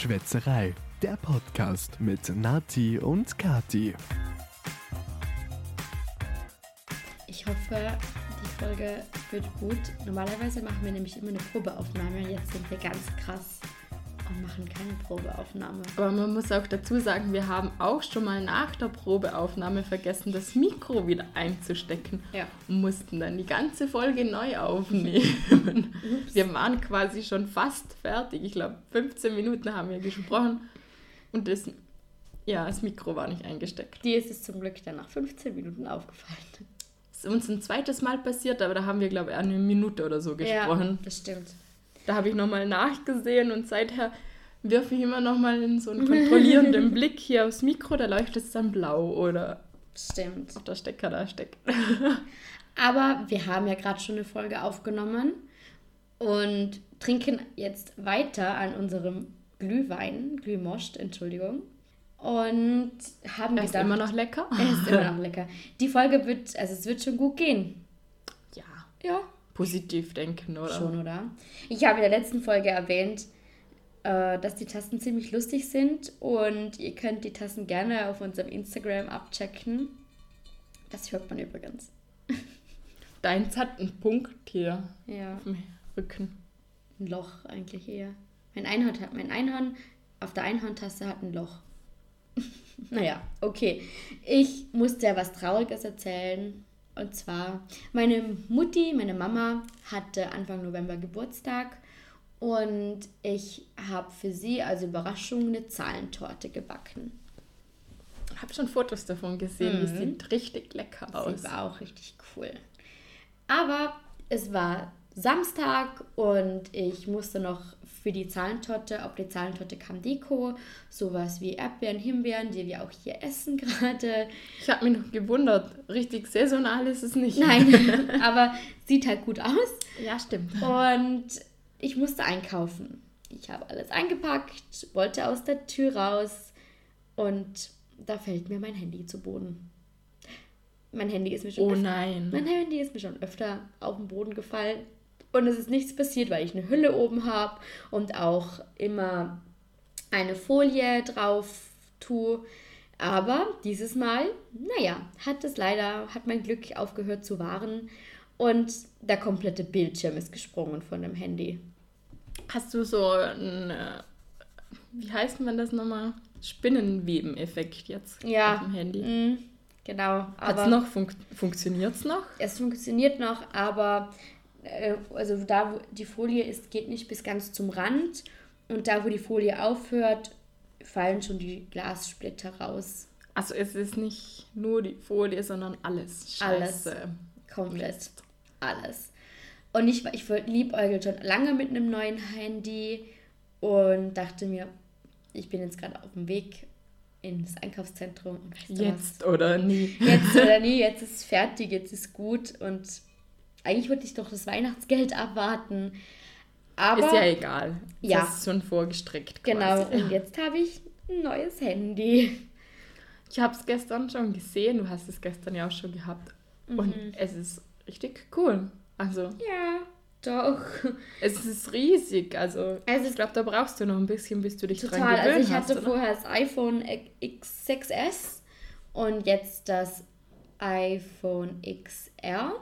Schwätzerei, der Podcast mit Nati und Kati. Ich hoffe, die Folge wird gut. Normalerweise machen wir nämlich immer eine Probeaufnahme. Jetzt sind wir ganz krass und machen keine Probeaufnahme. Aber man muss auch dazu sagen, wir haben auch schon mal nach der Probeaufnahme vergessen, das Mikro wieder einzustecken. Ja. Und mussten dann die ganze Folge neu aufnehmen. wir waren quasi schon fast fertig. Ich glaube, 15 Minuten haben wir gesprochen. Und das, ja, das Mikro war nicht eingesteckt. Dir ist es zum Glück dann nach 15 Minuten aufgefallen. Das ist uns ein zweites Mal passiert, aber da haben wir, glaube ich, eine Minute oder so gesprochen. Ja, das stimmt. Da habe ich nochmal nachgesehen und seither wirfe ich immer nochmal in so einen kontrollierenden Blick hier aufs Mikro, da leuchtet es dann blau oder Stimmt. ob der Stecker da steckt. Aber wir haben ja gerade schon eine Folge aufgenommen und trinken jetzt weiter an unserem Glühwein, Glühmoscht, Entschuldigung. Und haben Er ist gedacht, immer noch lecker. er ist immer noch lecker. Die Folge wird, also es wird schon gut gehen. Ja, Ja, positiv denken, oder? schon, oder? Ich habe in der letzten Folge erwähnt, äh, dass die Tassen ziemlich lustig sind und ihr könnt die Tassen gerne auf unserem Instagram abchecken. Das hört man übrigens. Deins hat einen Punkt hier Ja. auf dem Rücken. Ein Loch eigentlich eher. Mein Einhorn hat mein Einhorn auf der Einhorntasse hat ein Loch. naja, okay. Ich musste ja was Trauriges erzählen. Und zwar, meine Mutti, meine Mama, hatte Anfang November Geburtstag und ich habe für sie als Überraschung eine Zahlentorte gebacken. Ich habe schon Fotos davon gesehen, die Mhm. sieht richtig lecker aus. Sie war auch richtig cool. Aber es war Samstag und ich musste noch für die Zahlentorte, auf die Zahlentorte kam Deko, sowas wie Erdbeeren, Himbeeren, die wir auch hier essen gerade. Ich habe mich noch gewundert, richtig saisonal ist es nicht. Nein, aber sieht halt gut aus. Ja, stimmt. Und ich musste einkaufen. Ich habe alles eingepackt, wollte aus der Tür raus und da fällt mir mein Handy zu Boden. Mein Handy ist mir schon Oh öfter- nein. Mein Handy ist mir schon öfter auf den Boden gefallen und es ist nichts passiert, weil ich eine Hülle oben habe und auch immer eine Folie drauf tue. Aber dieses Mal, naja, hat es leider, hat mein Glück aufgehört zu wahren und der komplette Bildschirm ist gesprungen von dem Handy. Hast du so ein, äh, wie heißt man das nochmal? Spinnenweben-Effekt jetzt Ja. auf dem Handy. Mm, genau. Hat's noch fun funktioniert es noch? Es funktioniert noch, aber äh, also da, wo die Folie ist, geht nicht bis ganz zum Rand. Und da, wo die Folie aufhört, fallen schon die Glassplitter raus. Also es ist nicht nur die Folie, sondern alles. Alles. Scheiße. Komplett. Mist. Alles. Und ich, ich liebäugel schon lange mit einem neuen Handy und dachte mir, ich bin jetzt gerade auf dem Weg ins Einkaufszentrum. Und weißt du was? Jetzt oder nie. Jetzt oder nie, jetzt ist fertig, jetzt ist gut. Und eigentlich wollte ich doch das Weihnachtsgeld abwarten. Aber ist ja egal. Ja. Das ist schon vorgestreckt. genau, Quasi. und jetzt habe ich ein neues Handy. Ich habe es gestern schon gesehen. Du hast es gestern ja auch schon gehabt. Und Mhm. es ist richtig cool. Also Ja, doch. es ist riesig. Also Also ich glaube, da brauchst du noch ein bisschen, bis du dich dran Total. gewöhnt Also ich hast. hatte oder? vorher das iPhone X6S und jetzt das iPhone XR.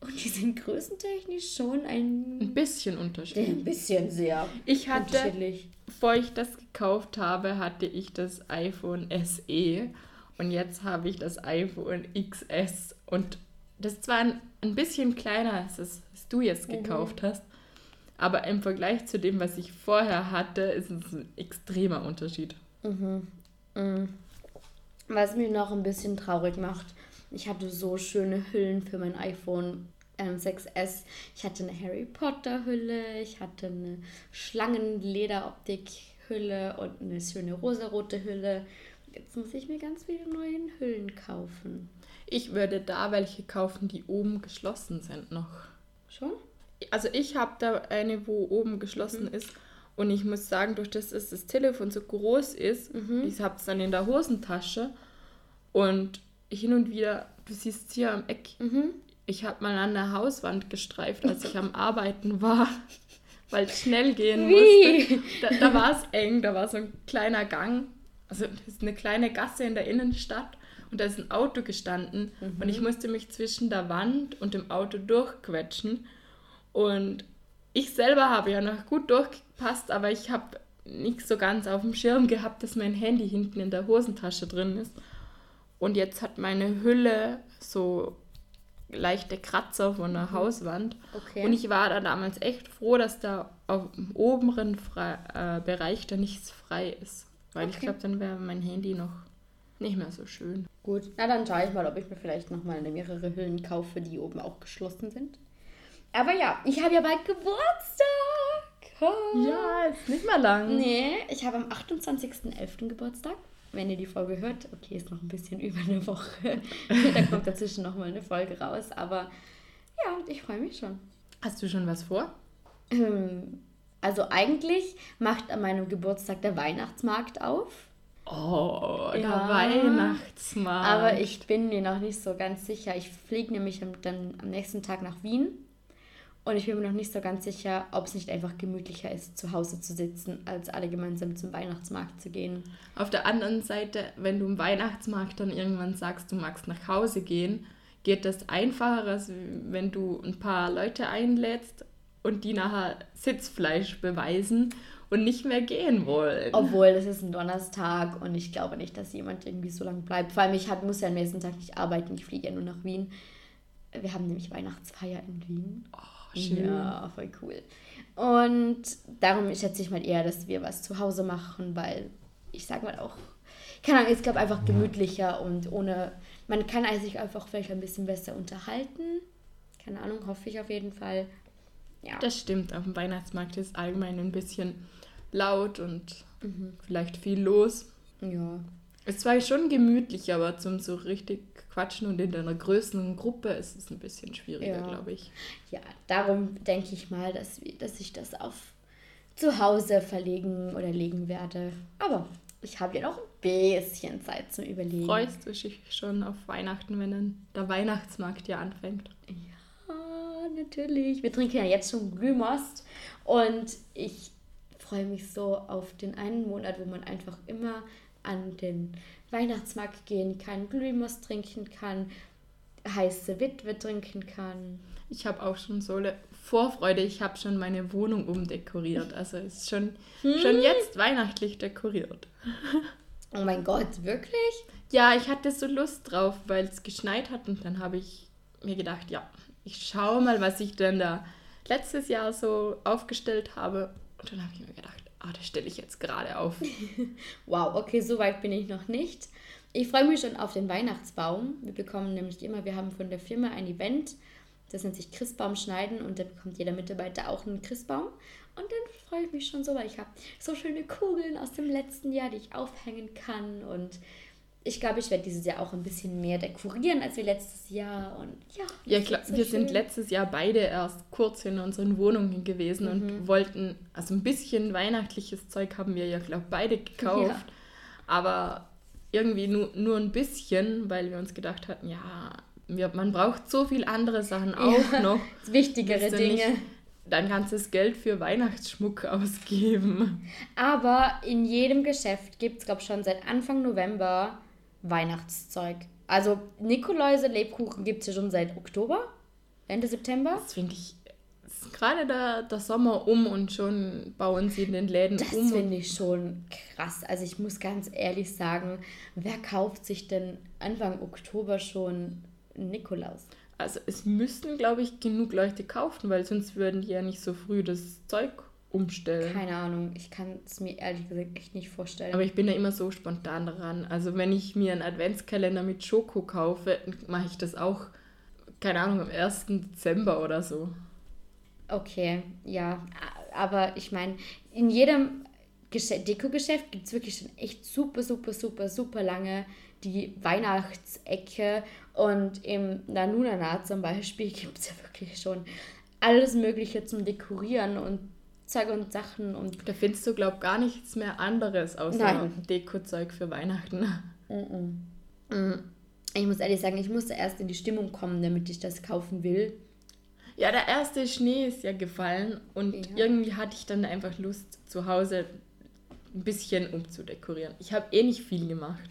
Und die sind größentechnisch schon ein ein, bisschen Unterschied. ein bisschen sehr Ich hatte, unterschiedlich. bevor ich das gekauft habe, hatte ich das iPhone SE und jetzt habe ich das iPhone XS und das ist zwar ein, ein bisschen kleiner als das, was du jetzt Mhm. gekauft hast, aber im Vergleich zu dem, was ich vorher hatte, ist es ein extremer Unterschied. Was mich noch ein bisschen traurig macht, ich hatte so schöne Hüllen für mein iPhone ähm, 6S. Ich hatte eine Harry Potter Hülle, ich hatte eine Schlangenlederoptik-Hülle und eine schöne rosarote Hülle. Jetzt muss ich mir ganz viele neue Hüllen kaufen. Ich würde da welche kaufen, die oben geschlossen sind noch. Schon? Also ich habe da eine, wo oben geschlossen Mhm. ist. Und ich muss sagen, durch das, dass das Telefon so groß ist, Mhm. ich habe es dann in der Hosentasche und hin und wieder, du siehst hier am Eck, Mhm. ich habe mal an der Hauswand gestreift, als ich am Arbeiten war, weil es schnell gehen Wie? musste. Da, da war es eng, da war so ein kleiner Gang. Also ist eine kleine Gasse in der Innenstadt und da ist ein Auto gestanden und ich musste mich zwischen der Wand und dem Auto durchquetschen. Und ich selber habe ja noch gut durchgepasst, aber ich habe nicht so ganz auf dem Schirm gehabt, dass mein Handy hinten in der Hosentasche drin ist. Und jetzt hat meine Hülle so leichte Kratzer von der Hauswand. Okay. Und ich war da damals echt froh, dass da auf dem oberen frei, äh, Bereich da nichts frei ist. Weil ich Okay. glaube, dann wäre mein Handy noch nicht mehr so schön. Gut, na dann schaue ich mal, ob ich mir vielleicht nochmal mehrere Hüllen kaufe, die oben auch geschlossen sind. Aber ja, ich habe ja bald Geburtstag. Oh. Ja, ist nicht mehr lang. Nee, ich habe am 28.11. Geburtstag. Wenn ihr die Folge hört, okay, ist noch ein bisschen über eine Woche. da kommt dazwischen nochmal eine Folge raus. Aber ja, ich freue mich schon. Hast du schon was vor? Ähm, Also eigentlich macht an meinem Geburtstag der Weihnachtsmarkt auf. Oh, der Ja. Weihnachtsmarkt. Aber ich bin mir noch nicht so ganz sicher. Ich fliege nämlich dann am nächsten Tag nach Wien. Und ich bin mir noch nicht so ganz sicher, ob es nicht einfach gemütlicher ist, zu Hause zu sitzen, als alle gemeinsam zum Weihnachtsmarkt zu gehen. Auf der anderen Seite, wenn du im Weihnachtsmarkt dann irgendwann sagst, du magst nach Hause gehen, geht das einfacher, als wenn du ein paar Leute einlädst und die nachher Sitzfleisch beweisen und nicht mehr gehen wollen. Obwohl, das ist ein Donnerstag und ich glaube nicht, dass jemand irgendwie so lange bleibt. Vor allem, ich hat, muss ja am nächsten Tag nicht arbeiten. Ich fliege ja nur nach Wien. Wir haben nämlich Weihnachtsfeier in Wien. Oh, schön. Ja, voll cool. Und darum schätze ich mal eher, dass wir was zu Hause machen, weil ich sag mal auch, keine Ahnung, ich glaube einfach gemütlicher und ohne, man kann sich einfach vielleicht ein bisschen besser unterhalten. Keine Ahnung, hoffe ich auf jeden Fall. Ja. Das stimmt, auf dem Weihnachtsmarkt ist allgemein ein bisschen laut und Mhm. vielleicht viel los. ja. Es war schon gemütlich, aber zum so richtig quatschen und in einer größeren Gruppe ist es ein bisschen schwieriger, Ja. glaube ich. Ja, darum denke ich mal, dass, dass ich das auf zu Hause verlegen oder legen werde. Aber ich habe ja noch ein bisschen Zeit zum Überlegen. Freust du dich schon auf Weihnachten, wenn dann der Weihnachtsmarkt ja anfängt? Ja, natürlich. Wir trinken ja jetzt schon Glühmost und ich freue mich so auf den einen Monat, wo man einfach immer an den Weihnachtsmarkt gehen kann, Glühmost trinken kann, heiße Witwe trinken kann. Ich habe auch schon so eine Vorfreude. Ich habe schon meine Wohnung umdekoriert. Also es ist schon, schon jetzt weihnachtlich dekoriert. Oh mein Gott, wirklich? Ja, ich hatte so Lust drauf, weil es geschneit hat und dann habe ich mir gedacht, ja, ich schaue mal, was ich denn da letztes Jahr so aufgestellt habe. Und dann habe ich mir gedacht, ah, das stelle ich jetzt gerade auf. Wow, okay, so weit bin ich noch nicht. Ich freue mich schon auf den Weihnachtsbaum. Wir bekommen nämlich immer, wir haben von der Firma ein Event, das nennt sich Christbaum schneiden und da bekommt jeder Mitarbeiter auch einen Christbaum. Und dann freue ich mich schon so, weil ich habe so schöne Kugeln aus dem letzten Jahr, die ich aufhängen kann. Und ich glaube, ich werde dieses Jahr auch ein bisschen mehr dekorieren als wie letztes Jahr. Und ja, Ja, klar, so wir sind schön. letztes Jahr beide erst kurz in unseren Wohnungen gewesen Mhm. und wollten, also ein bisschen weihnachtliches Zeug haben wir ja, glaube beide gekauft. Ja. Aber irgendwie nur, nur ein bisschen, weil wir uns gedacht hatten, ja, wir, man braucht so viel andere Sachen auch noch. wichtigere Dinge. nicht Dein ganzes Geld für Weihnachtsschmuck ausgeben. Aber in jedem Geschäft gibt es, glaube ich, schon seit Anfang November Weihnachtszeug. Also Nikoläuse, Lebkuchen gibt es ja schon seit Oktober, Ende September. Das finde ich, gerade der, der Sommer um und schon bauen sie in den Läden Das um. finde ich schon krass. Also ich muss ganz ehrlich sagen, wer kauft sich denn Anfang Oktober schon Nikolaus? Also es müssten, glaube ich, genug Leute kaufen, weil sonst würden die ja nicht so früh das Zeug umstellen. Keine Ahnung, ich kann es mir ehrlich gesagt echt nicht vorstellen. Aber ich bin ja immer so spontan daran. Also wenn ich mir einen Adventskalender mit Schoko kaufe, mache ich das auch, keine Ahnung, am 1. Dezember oder so. Okay, ja, aber ich meine, in jedem Deko-Geschäft gibt es wirklich schon echt super, super, super, super lange die Weihnachtsecke und im Nanunana zum Beispiel gibt es ja wirklich schon alles Mögliche zum Dekorieren und Zeug und Sachen und Da findest du, glaube ich, gar nichts mehr anderes außer. Deko-Zeug für Weihnachten. ich muss ehrlich sagen, ich musste erst in die Stimmung kommen, damit ich das kaufen will. Ja, der erste Schnee ist ja gefallen und Ja. irgendwie hatte ich dann einfach Lust, zu Hause ein bisschen umzudekorieren. Ich habe eh nicht viel gemacht.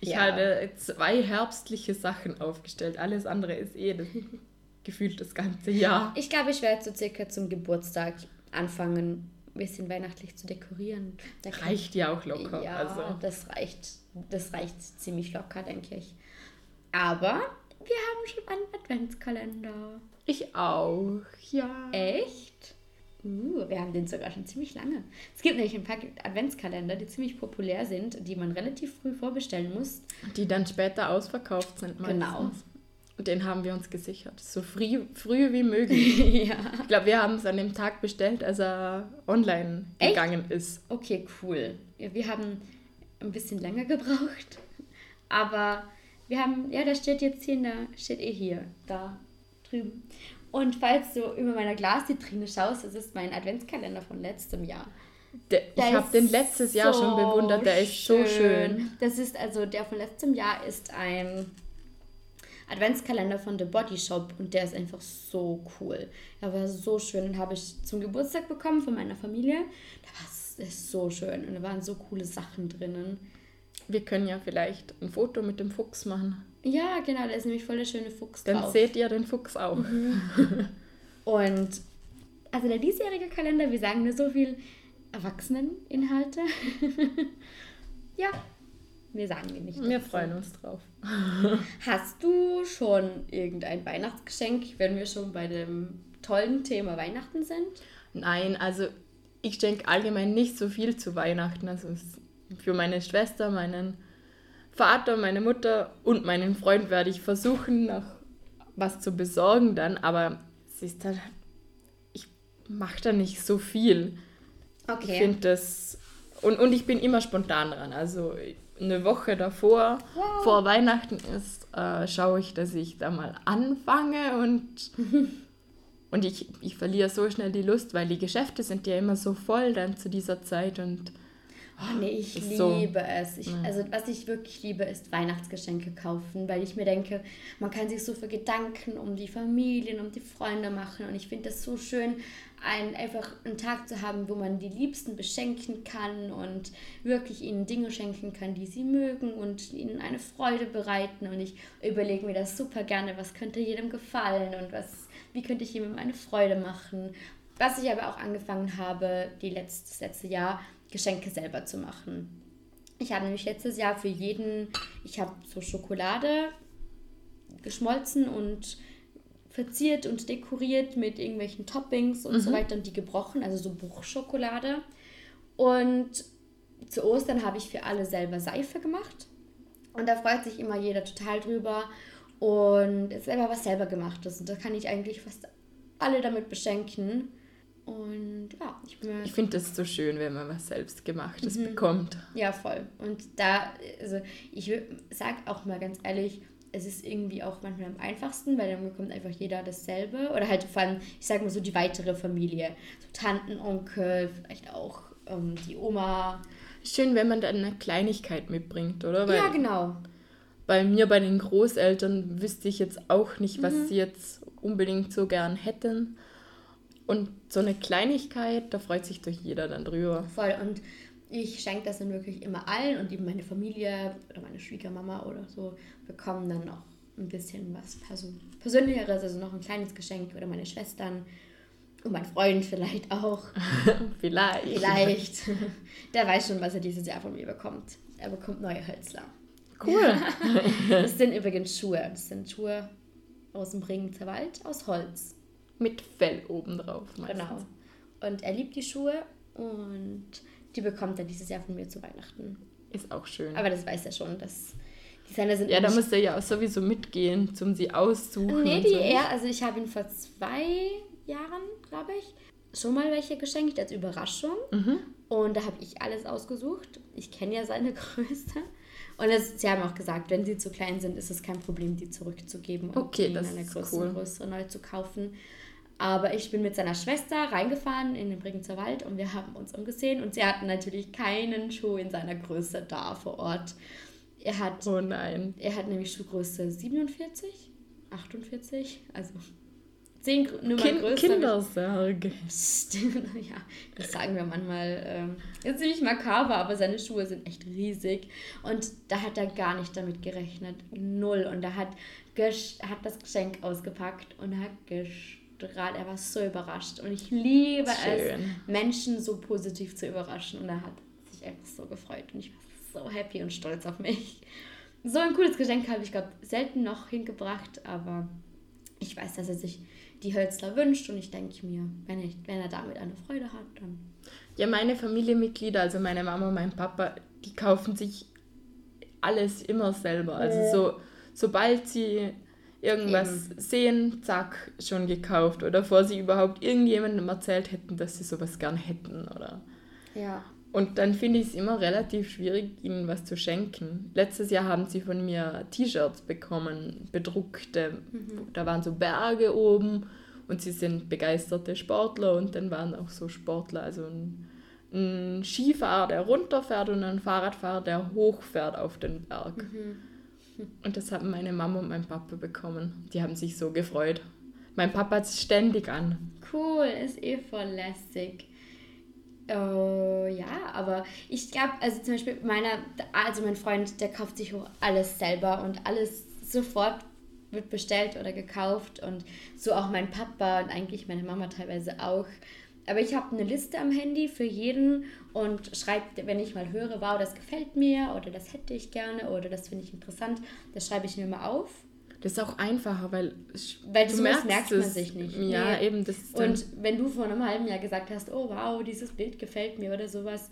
Ich Ja. hatte zwei herbstliche Sachen aufgestellt. Alles andere ist eh das, gefühlt das ganze Jahr. Ich glaube, ich werde so circa zum Geburtstag anfangen, ein bisschen weihnachtlich zu dekorieren. Da Reicht ja auch locker. Ja, Also. das reicht. Das reicht ziemlich locker, denke ich. Aber wir haben schon einen Adventskalender. Ich auch, ja. Echt? Uh, wir haben den sogar schon ziemlich lange. Es gibt nämlich ein paar Adventskalender, die ziemlich populär sind, die man relativ früh vorbestellen muss. Die dann später ausverkauft sind. Meistens. Genau. Den haben wir uns gesichert. So früh, früh wie möglich. ja. Ich glaube, wir haben es an dem Tag bestellt, als er online Echt? gegangen ist. Okay, cool. Ja, wir haben ein bisschen länger gebraucht. Aber wir haben, ja, da steht jetzt hier, der, steht eh hier, da drüben. Und falls du über meiner Glasvitrine schaust, das ist mein Adventskalender von letztem Jahr. Der, ich Der habe ist den letztes Jahr so schon bewundert, der ist so schön. Das ist also, der von letztem Jahr ist ein Adventskalender von The Body Shop und der ist einfach so cool. Der war so schön, den habe ich zum Geburtstag bekommen von meiner Familie. Der war s- der ist so schön und da waren so coole Sachen drinnen. Wir können ja vielleicht ein Foto mit dem Fuchs machen. Ja, genau, da ist nämlich voll der schöne Fuchs Dann drauf. seht ihr den Fuchs auch. Und also der diesjährige Kalender, wir sagen nur so viel Erwachseneninhalte. ja, wir sagen die nicht. Wir freuen uns drauf. Hast du schon irgendein Weihnachtsgeschenk, wenn wir schon bei dem tollen Thema Weihnachten sind? Nein, also ich schenke allgemein nicht so viel zu Weihnachten. Also für meine Schwester, meinen Vater, meine Mutter und meinen Freund werde ich versuchen, noch was zu besorgen dann. Aber es ist dann, ich mache da nicht so viel. Ich finde das, und, und ich bin immer spontan dran. Also eine Woche davor, Wow. vor Weihnachten ist, äh, schaue ich, dass ich da mal anfange und, und ich, ich verliere so schnell die Lust, weil die Geschäfte sind ja immer so voll dann zu dieser Zeit und Oh, nee, ich liebe so. es. Ich, Also, was ich wirklich liebe, ist Weihnachtsgeschenke kaufen, weil ich mir denke, man kann sich so viel Gedanken um die Familien, um die Freunde machen. Und ich finde das so schön, ein, einfach einen Tag zu haben, wo man die Liebsten beschenken kann und wirklich ihnen Dinge schenken kann, die sie mögen und ihnen eine Freude bereiten. Und ich überlege mir das super gerne, was könnte jedem gefallen und was, wie könnte ich jemandem eine Freude machen. Was ich aber auch angefangen habe, die letzte, das letzte Jahr, Geschenke selber zu machen. Ich habe nämlich letztes Jahr für jeden, ich habe so Schokolade geschmolzen und verziert und dekoriert mit irgendwelchen Toppings und so weiter und die gebrochen, also so Bruchschokolade. Und zu Ostern habe ich für alle selber Seife gemacht. Und da freut sich immer jeder total drüber. Und es ist selber was selber gemachtes. Und da kann ich eigentlich fast alle damit beschenken. Und ja, ich bin ich finde das so schön, wenn man was selbstgemachtes Mhm. bekommt. Ja, voll. Und da, also ich sag auch mal ganz ehrlich, es ist irgendwie auch manchmal am einfachsten, weil dann bekommt einfach jeder dasselbe. Oder halt vor allem, ich sag mal so die weitere Familie. So Tanten, Onkel, vielleicht auch ähm, die Oma. Schön, wenn man dann eine Kleinigkeit mitbringt, oder? Weil ja, genau. bei mir, bei den Großeltern, wüsste ich jetzt auch nicht, was Mhm. sie jetzt unbedingt so gern hätten. Und so eine Kleinigkeit, da freut sich doch jeder dann drüber. Voll. Und ich schenke das dann wirklich immer allen und eben meine Familie oder meine Schwiegermama oder so bekommen dann noch ein bisschen was Perso Persönlicheres, also noch ein kleines Geschenk oder meine Schwestern und mein Freund vielleicht auch. Vielleicht. Vielleicht. Der weiß schon, was er dieses Jahr von mir bekommt. Er bekommt neue Hölzler. Cool. Das sind übrigens Schuhe. Das sind Schuhe aus dem Bregenzer Wald, aus Holz. Mit Fell obendrauf. Meistens. Genau. Und er liebt die Schuhe und die bekommt er dieses Jahr von mir zu Weihnachten. Ist auch schön. Aber das weiß er schon, dass die seine sind ja, da muss er ja auch sowieso mitgehen, zum sie aussuchen. Nee, die so. er, also ich habe ihn vor zwei Jahren, glaube ich, schon mal welche geschenkt als Überraschung. Mhm. Und da habe ich alles ausgesucht. Ich kenne ja seine Größe. Und es, sie haben auch gesagt, wenn sie zu klein sind, ist es kein Problem, die zurückzugeben und Okay, das in einer größeren cool. Größe neu zu kaufen. Aber ich bin mit seiner Schwester reingefahren in den Bregenzer Wald und wir haben uns umgesehen und sie hatten natürlich keinen Schuh in seiner Größe da vor Ort. Er hat Oh nein. er hat nämlich Schuhgröße 47, 48, also zehn Gr- Nummern Kind größer. Kindersärge. ja, das sagen wir manchmal. Ähm, ist ziemlich makaber, aber seine Schuhe sind echt riesig. Und da hat er gar nicht damit gerechnet. Null. Und er hat, gesch- hat das Geschenk ausgepackt und hat gestrahlt. Er war so überrascht. Und ich liebe es, Schön. Menschen so positiv zu überraschen. Und er hat sich einfach so gefreut. Und ich war so happy und stolz auf mich. So ein cooles Geschenk habe ich, glaube selten noch hingebracht, aber ich weiß, dass er sich die Hölzler wünscht und ich denke mir, wenn, ich, wenn er damit eine Freude hat, dann. Ja, meine Familienmitglieder, also meine Mama und mein Papa, die kaufen sich alles immer selber. Also so, sobald sie irgendwas sehen, zack, schon gekauft. Oder bevor sie überhaupt irgendjemandem erzählt hätten, dass sie sowas gern hätten. Oder Ja. Und dann finde ich es immer relativ schwierig, ihnen was zu schenken. Letztes Jahr haben sie von mir T-Shirts bekommen, bedruckte. Da waren so Berge oben und sie sind begeisterte Sportler und dann waren auch so Sportler, also ein, ein Skifahrer, der runterfährt und ein Fahrradfahrer, der hochfährt auf den Berg. Und das haben meine Mama und mein Papa bekommen. Die haben sich so gefreut. Mein Papa hat es ständig an. Cool, ist eh voll lässig. Oh, ja, aber ich glaube, also zum Beispiel meiner, also mein Freund, der kauft sich auch alles selber und alles sofort wird bestellt oder gekauft und so auch mein Papa und eigentlich meine Mama teilweise auch. Aber ich habe eine Liste am Handy für jeden und schreibe, wenn ich mal höre, wow, das gefällt mir oder das hätte ich gerne oder das finde ich interessant, das schreibe ich mir mal auf. Das ist auch einfacher, weil, Weil du sowas merkst merkt man sich nicht. Ja, Nee. eben. Das Und wenn du vor einem halben Jahr gesagt hast, oh wow, dieses Bild gefällt mir oder sowas,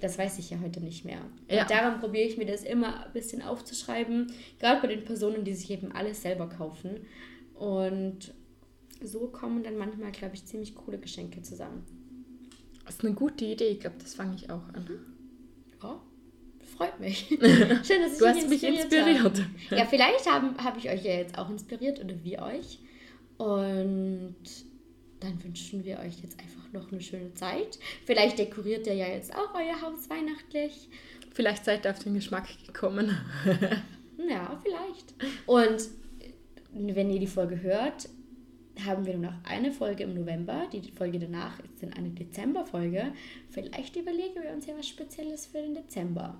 das weiß ich ja heute nicht mehr. Ja. Und darum probiere ich mir das immer ein bisschen aufzuschreiben, gerade bei den Personen, die sich eben alles selber kaufen. Und so kommen dann manchmal, glaube ich, ziemlich coole Geschenke zusammen. Das ist eine gute Idee. Ich glaube, das fange ich auch an. Ja, freut mich. Schön, dass ich Du hast mich inspiriert. Habe. Ja, vielleicht habe hab ich euch ja jetzt auch inspiriert oder wir euch. Und dann wünschen wir euch jetzt einfach noch eine schöne Zeit. Vielleicht dekoriert ihr ja jetzt auch euer Haus weihnachtlich. Vielleicht seid ihr auf den Geschmack gekommen. Ja, vielleicht. Und wenn ihr die Folge hört, haben wir nur noch eine Folge im November. Die Folge danach ist dann eine Dezemberfolge. Vielleicht überlegen wir uns ja was Spezielles für den Dezember.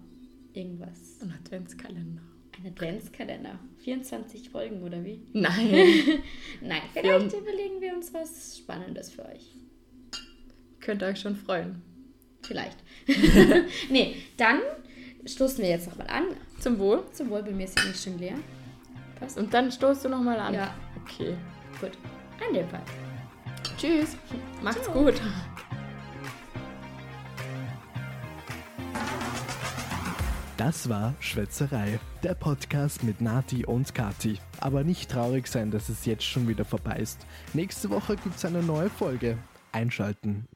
Irgendwas. Ein Adventskalender. Ein Adventskalender. 24 Folgen oder wie? Nein. Nein, vielleicht überlegen wir uns was Spannendes für euch. Könnt ihr euch schon freuen. Vielleicht. nee, dann stoßen wir jetzt nochmal an. Zum Wohl. Zum Wohl, bei mir ist nämlich schon leer. Passt. Und dann stoßt du nochmal an. Ja. Okay. Gut. An dem Fall. Tschüss. Macht's Ciao. gut. Das war Schwätzerei, der Podcast mit Nati und Kati. Aber nicht traurig sein, dass es jetzt schon wieder vorbei ist. Nächste Woche gibt's eine neue Folge. Einschalten.